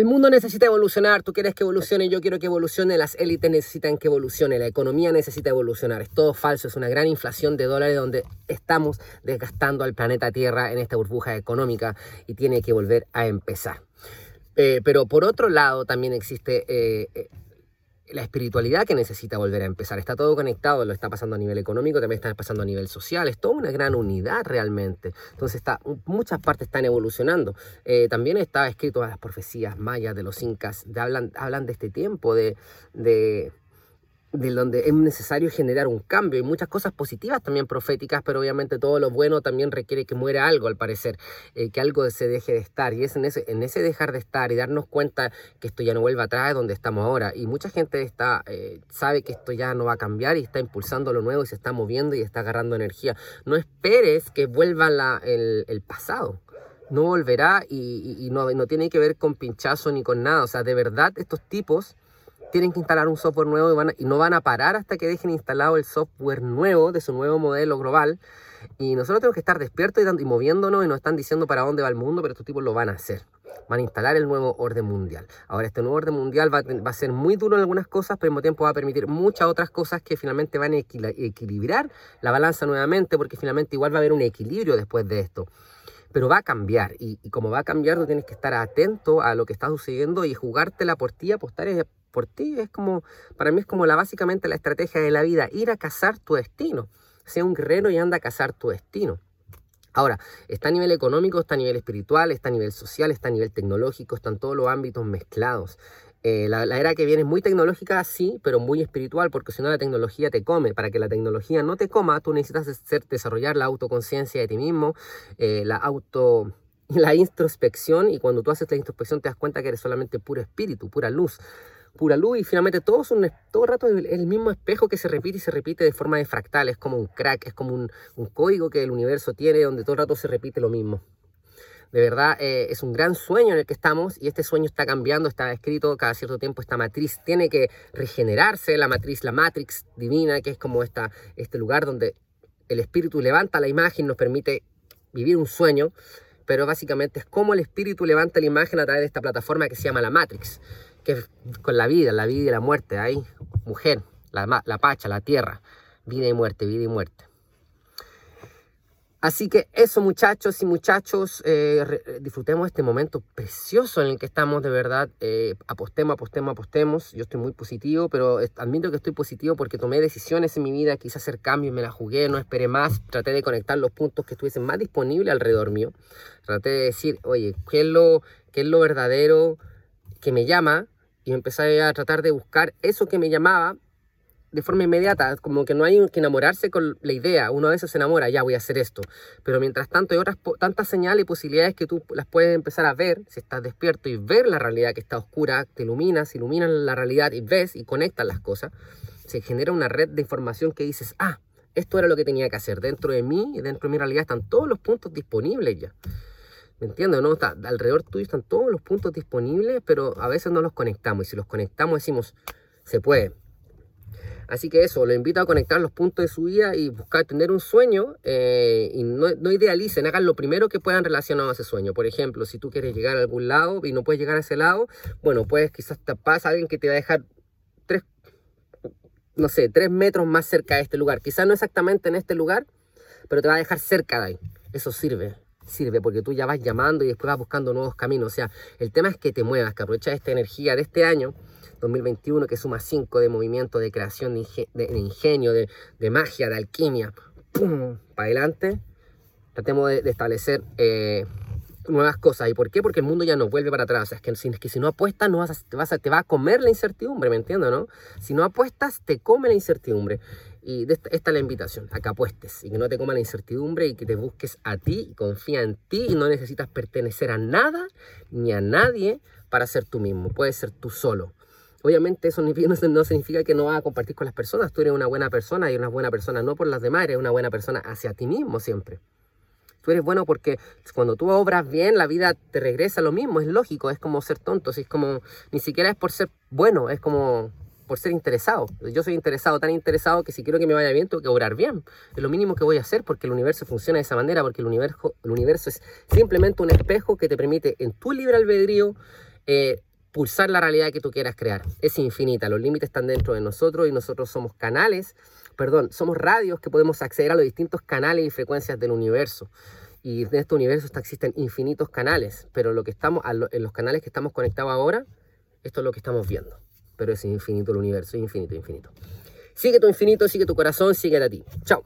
El mundo necesita evolucionar, tú quieres que evolucione, yo quiero que evolucione, las élites necesitan que evolucione, la economía necesita evolucionar. Es todo falso, es una gran inflación de dólares donde estamos desgastando al planeta Tierra en esta burbuja económica y tiene que volver a empezar. Eh, pero por otro lado también existe eh, eh, la espiritualidad que necesita volver a empezar. Está todo conectado, lo está pasando a nivel económico, también está pasando a nivel social, es toda una gran unidad realmente. Entonces está, muchas partes están evolucionando. Eh, también está escrito las profecías mayas de los incas, hablan, hablan de este tiempo, de, de de donde es necesario generar un cambio y muchas cosas positivas también proféticas, pero obviamente todo lo bueno también requiere que muera algo al parecer, eh, que algo se deje de estar y es en ese, en ese dejar de estar y darnos cuenta que esto ya no vuelva atrás de donde estamos ahora y mucha gente está, eh, sabe que esto ya no va a cambiar y está impulsando lo nuevo y se está moviendo y está agarrando energía. No esperes que vuelva el, el pasado no volverá y, y, no, no tiene que ver con pinchazo ni con nada. O sea, de verdad estos tipos tienen que instalar un software nuevo y, no van a parar hasta que dejen instalado el software nuevo de su nuevo modelo global. Y nosotros tenemos que estar despiertos y, moviéndonos y nos están diciendo para dónde va el mundo, pero estos tipos lo van a hacer. Van a instalar el nuevo orden mundial. Ahora, este nuevo orden mundial va a ser muy duro en algunas cosas, pero al mismo tiempo va a permitir muchas otras cosas que finalmente van a equilibrar la balanza nuevamente, porque finalmente igual va a haber un equilibrio después de esto pero va a cambiar. Y, como va a cambiar, tú tienes que estar atento a lo que está sucediendo y jugártela por ti, apostar por ti. Es como, para mí es como la, básicamente la estrategia de la vida, ir a cazar tu destino. Sea un guerrero y anda a cazar tu destino. Ahora, está a nivel económico, está a nivel espiritual, está a nivel social, está a nivel tecnológico, están todos los ámbitos mezclados. Eh, la, era que viene es muy tecnológica, sí, pero muy espiritual, porque si no la tecnología te come. Para que la tecnología no te coma, tú necesitas desarrollar la autoconciencia de ti mismo, eh, la auto la introspección, y cuando tú haces la introspección te das cuenta que eres solamente puro espíritu, pura luz pura luz y finalmente todo, son, todo el rato es el mismo espejo que se repite y se repite de forma de fractal, es como un crack, es como un, un código que el universo tiene donde todo rato se repite lo mismo. De verdad, eh, es un gran sueño en el que estamos y este sueño está cambiando, está escrito cada cierto tiempo. Esta matriz tiene que regenerarse, la matriz, la matrix divina, que es como esta, este lugar donde el espíritu levanta la imagen, nos permite vivir un sueño, pero básicamente es como el espíritu levanta la imagen a través de esta plataforma que se llama la matrix que con la vida, la vida y la muerte, ahí, mujer, la, la pacha, la tierra, vida y muerte, vida y muerte. Así que eso muchachos y muchachos, eh, disfrutemos este momento precioso en el que estamos de verdad, eh, apostemos, apostemos, apostemos. Yo estoy muy positivo, pero admito que estoy positivo porque tomé decisiones en mi vida, quise hacer cambios, me la jugué, no esperé más, traté de conectar los puntos que estuviesen más disponibles alrededor mío. Traté de decir, oye, ¿qué es lo, qué es lo verdadero? que me llama y empecé a tratar de buscar eso que me llamaba de forma inmediata, como que no hay que enamorarse con la idea, uno a veces se enamora, ya voy a hacer esto, pero mientras tanto hay otras tantas señales y posibilidades que tú las puedes empezar a ver si estás despierto y ver la realidad que está oscura, te iluminas, iluminan la realidad y ves y conectas las cosas, se genera una red de información que dices, ah, esto era lo que tenía que hacer, dentro de mí dentro de mi realidad están todos los puntos disponibles ya. ¿Me entiendes? ¿no? Está, alrededor tuyo están todos los puntos disponibles, pero a veces no los conectamos. Y si los conectamos decimos, se puede. Así que eso, lo invito a conectar los puntos de su vida y buscar tener un sueño eh, y no, no, idealicen, hagan lo primero que puedan relacionado a ese sueño. Por ejemplo, si tú quieres llegar a algún lado y no puedes llegar a ese lado, bueno, pues quizás te pasa alguien que te va a dejar tres, no sé, tres metros más cerca de este lugar. Quizás no exactamente en este lugar, pero te va a dejar cerca de ahí. Eso sirve sirve porque tú ya vas llamando y después vas buscando nuevos caminos. O sea, el tema es que te muevas, que aproveches esta energía de este año 2021 que suma 5 de movimiento, de creación, de, ingenio, de, magia, de alquimia. ¡Pum! Para adelante. Tratemos de, establecer eh, nuevas cosas. ¿Y por qué? Porque el mundo ya no vuelve para atrás. es que si, que si no apuestas, no vas te, vas a, te va a comer la incertidumbre, ¿me entiendes? ¿no? Si no apuestas, te come la incertidumbre. Y esta, esta, es la invitación, a que apuestes y que no te coma la incertidumbre y que te busques a ti y confía en ti y no necesitas pertenecer a nada ni a nadie para ser tú mismo. Puedes ser tú solo. Obviamente eso no significa que no vas a compartir con las personas. Tú eres una buena persona y una buena persona no por las demás, eres una buena persona hacia ti mismo siempre. Tú eres bueno porque cuando tú obras bien, la vida te regresa lo mismo, es lógico, es como ser tonto, es como, ni siquiera es por ser bueno, es como por ser interesado. Yo soy interesado, tan interesado que si quiero que me vaya bien, tengo que obrar bien. Es lo mínimo que voy a hacer porque el universo funciona de esa manera, porque el universo, el universo es simplemente un espejo que te permite en tu libre albedrío eh, pulsar la realidad que tú quieras crear. Es infinita, los límites están dentro de nosotros y nosotros somos canales, perdón, somos radios que podemos acceder a los distintos canales y frecuencias del universo. Y en este universo existen infinitos canales, pero lo que estamos, en los canales que estamos conectados ahora, esto es lo que estamos viendo. Pero es infinito el universo, infinito, infinito. Sigue tu infinito, sigue tu corazón, sigue a ti. Chao.